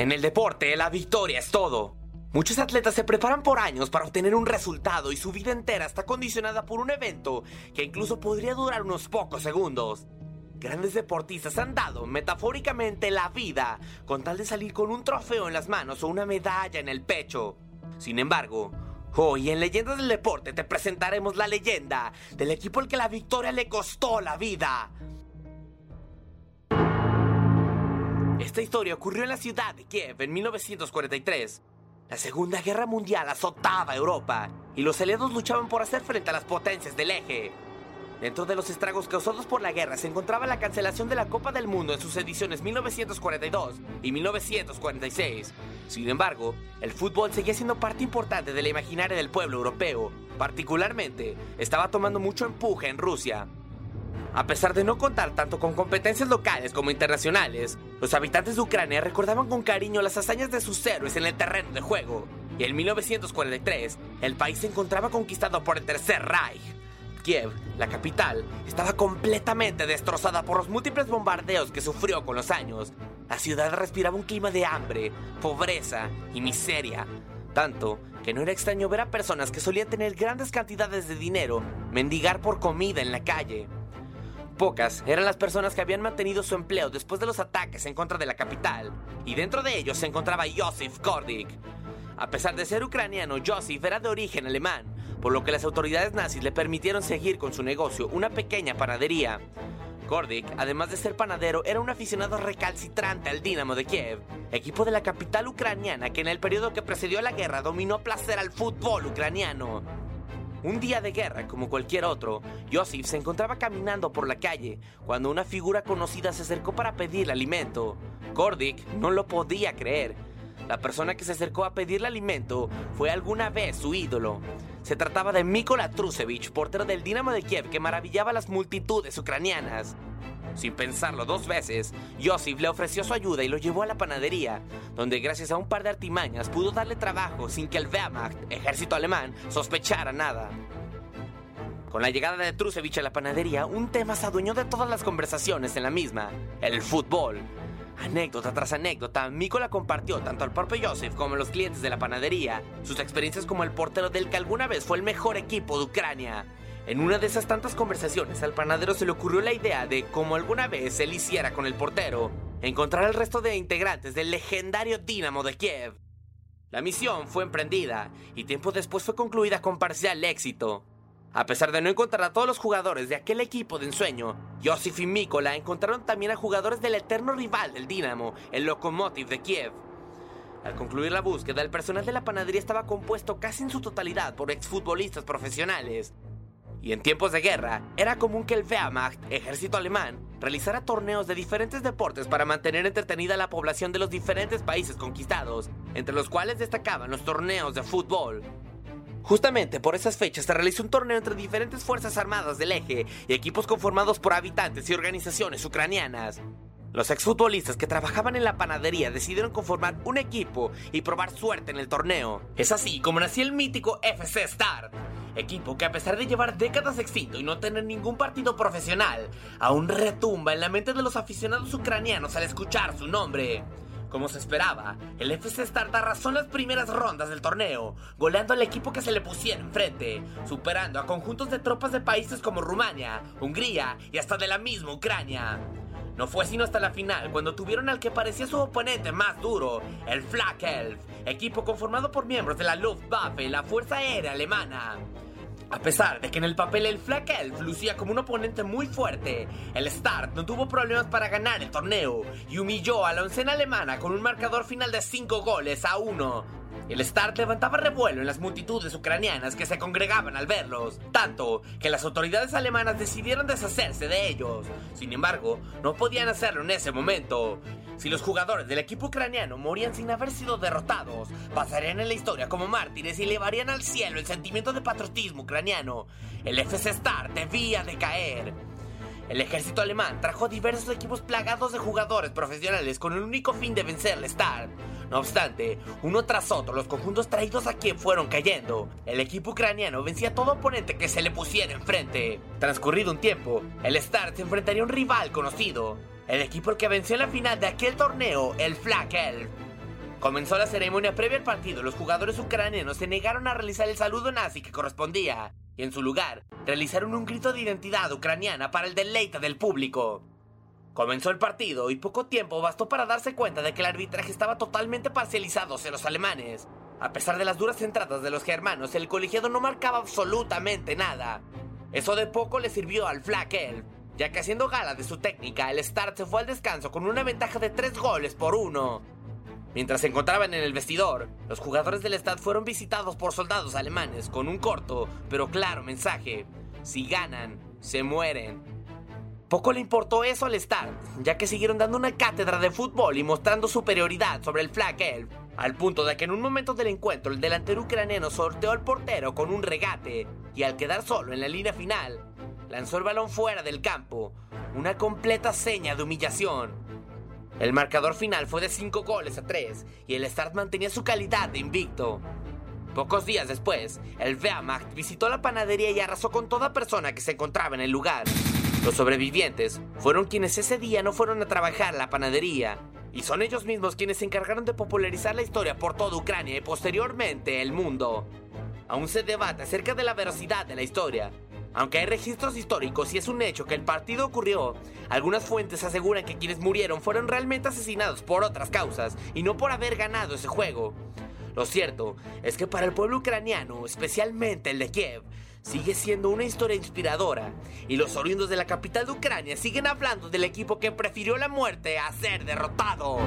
En el deporte, la victoria es todo. Muchos atletas se preparan por años para obtener un resultado y su vida entera está condicionada por un evento que incluso podría durar unos pocos segundos. Grandes deportistas han dado metafóricamente la vida con tal de salir con un trofeo en las manos o una medalla en el pecho. Sin embargo, hoy en Leyendas del Deporte te presentaremos la leyenda del equipo al que la victoria le costó la vida. Esta historia ocurrió en la ciudad de Kiev en 1943. La Segunda Guerra Mundial azotaba Europa y los aliados luchaban por hacer frente a las potencias del eje. Dentro de los estragos causados por la guerra se encontraba la cancelación de la Copa del Mundo en sus ediciones 1942 y 1946. Sin embargo, el fútbol seguía siendo parte importante de la imaginaria del pueblo europeo. Particularmente, estaba tomando mucho empuje en Rusia. A pesar de no contar tanto con competencias locales como internacionales, los habitantes de Ucrania recordaban con cariño las hazañas de sus héroes en el terreno de juego. Y en 1943, el país se encontraba conquistado por el Tercer Reich. Kiev, la capital, estaba completamente destrozada por los múltiples bombardeos que sufrió con los años. La ciudad respiraba un clima de hambre, pobreza y miseria. Tanto que no era extraño ver a personas que solían tener grandes cantidades de dinero mendigar por comida en la calle. Pocas eran las personas que habían mantenido su empleo después de los ataques en contra de la capital, y dentro de ellos se encontraba Josef Kordik. A pesar de ser ucraniano, Josef era de origen alemán, por lo que las autoridades nazis le permitieron seguir con su negocio, una pequeña panadería. Kordik, además de ser panadero, era un aficionado recalcitrante al Dinamo de Kiev, equipo de la capital ucraniana que en el periodo que precedió la guerra dominó placer al fútbol ucraniano. Un día de guerra como cualquier otro, Joseph se encontraba caminando por la calle cuando una figura conocida se acercó para pedirle alimento. Kordik no lo podía creer. La persona que se acercó a pedirle alimento fue alguna vez su ídolo. Se trataba de Mikola Trusevich, portero del Dinamo de Kiev que maravillaba a las multitudes ucranianas. Sin pensarlo dos veces, Joseph le ofreció su ayuda y lo llevó a la panadería, donde gracias a un par de artimañas pudo darle trabajo sin que el Wehrmacht, ejército alemán, sospechara nada. Con la llegada de Trusevich a la panadería, un tema se adueñó de todas las conversaciones en la misma, el fútbol. Anécdota tras anécdota, Mikola compartió tanto al propio Joseph como a los clientes de la panadería sus experiencias como el portero del que alguna vez fue el mejor equipo de Ucrania. En una de esas tantas conversaciones, al panadero se le ocurrió la idea de, como alguna vez él hiciera con el portero, encontrar al resto de integrantes del legendario Dinamo de Kiev. La misión fue emprendida y tiempo después fue concluida con parcial éxito. A pesar de no encontrar a todos los jugadores de aquel equipo de ensueño, Josif y Mikola encontraron también a jugadores del eterno rival del Dinamo, el Lokomotiv de Kiev. Al concluir la búsqueda, el personal de la panadería estaba compuesto casi en su totalidad por exfutbolistas profesionales. Y en tiempos de guerra, era común que el Wehrmacht, ejército alemán, realizara torneos de diferentes deportes para mantener entretenida a la población de los diferentes países conquistados, entre los cuales destacaban los torneos de fútbol. Justamente por esas fechas se realizó un torneo entre diferentes fuerzas armadas del eje y equipos conformados por habitantes y organizaciones ucranianas. Los exfutbolistas que trabajaban en la panadería decidieron conformar un equipo y probar suerte en el torneo. Es así como nació el mítico FC Star, equipo que a pesar de llevar décadas extinto y no tener ningún partido profesional, aún retumba en la mente de los aficionados ucranianos al escuchar su nombre. Como se esperaba, el FC Start arrasó en las primeras rondas del torneo, goleando al equipo que se le pusiera enfrente, superando a conjuntos de tropas de países como Rumania, Hungría y hasta de la misma Ucrania. No fue sino hasta la final cuando tuvieron al que parecía su oponente más duro, el Flak Elf, equipo conformado por miembros de la Luftwaffe, la Fuerza Aérea Alemana. A pesar de que en el papel el Flak Elf lucía como un oponente muy fuerte, el Start no tuvo problemas para ganar el torneo y humilló a la oncena alemana con un marcador final de 5 goles a 1. El Start levantaba revuelo en las multitudes ucranianas que se congregaban al verlos, tanto que las autoridades alemanas decidieron deshacerse de ellos. Sin embargo, no podían hacerlo en ese momento. Si los jugadores del equipo ucraniano morían sin haber sido derrotados, pasarían en la historia como mártires y elevarían al cielo el sentimiento de patriotismo ucraniano. El FC Start debía de caer. El ejército alemán trajo diversos equipos plagados de jugadores profesionales con el único fin de vencer al Start. No obstante, uno tras otro los conjuntos traídos a quien fueron cayendo. El equipo ucraniano vencía a todo oponente que se le pusiera enfrente. Transcurrido un tiempo, el Start se enfrentaría a un rival conocido, el equipo que venció en la final de aquel torneo, el Flak Elf. Comenzó la ceremonia previa al partido. Los jugadores ucranianos se negaron a realizar el saludo nazi que correspondía y en su lugar realizaron un grito de identidad ucraniana para el deleite del público. Comenzó el partido y poco tiempo bastó para darse cuenta de que el arbitraje estaba totalmente parcializado hacia los alemanes. A pesar de las duras entradas de los germanos, el colegiado no marcaba absolutamente nada. Eso de poco le sirvió al Flag Elf, ya que haciendo gala de su técnica, el Start se fue al descanso con una ventaja de 3 goles por uno. Mientras se encontraban en el vestidor, los jugadores del Stad fueron visitados por soldados alemanes con un corto pero claro mensaje. Si ganan, se mueren. Poco le importó eso al Stad, ya que siguieron dando una cátedra de fútbol y mostrando superioridad sobre el Flag Elf, al punto de que en un momento del encuentro el delantero ucraniano sorteó al portero con un regate y al quedar solo en la línea final, lanzó el balón fuera del campo, una completa seña de humillación. El marcador final fue de 5 goles a 3 y el Start mantenía su calidad de invicto. Pocos días después, el Wehrmacht visitó la panadería y arrasó con toda persona que se encontraba en el lugar. Los sobrevivientes fueron quienes ese día no fueron a trabajar la panadería, y son ellos mismos quienes se encargaron de popularizar la historia por toda Ucrania y posteriormente el mundo. Aún se debate acerca de la veracidad de la historia, aunque hay registros históricos y es un hecho que el partido ocurrió, algunas fuentes aseguran que quienes murieron fueron realmente asesinados por otras causas y no por haber ganado ese juego. Lo cierto es que para el pueblo ucraniano, especialmente el de Kiev, sigue siendo una historia inspiradora y los oriundos de la capital de Ucrania siguen hablando del equipo que prefirió la muerte a ser derrotado.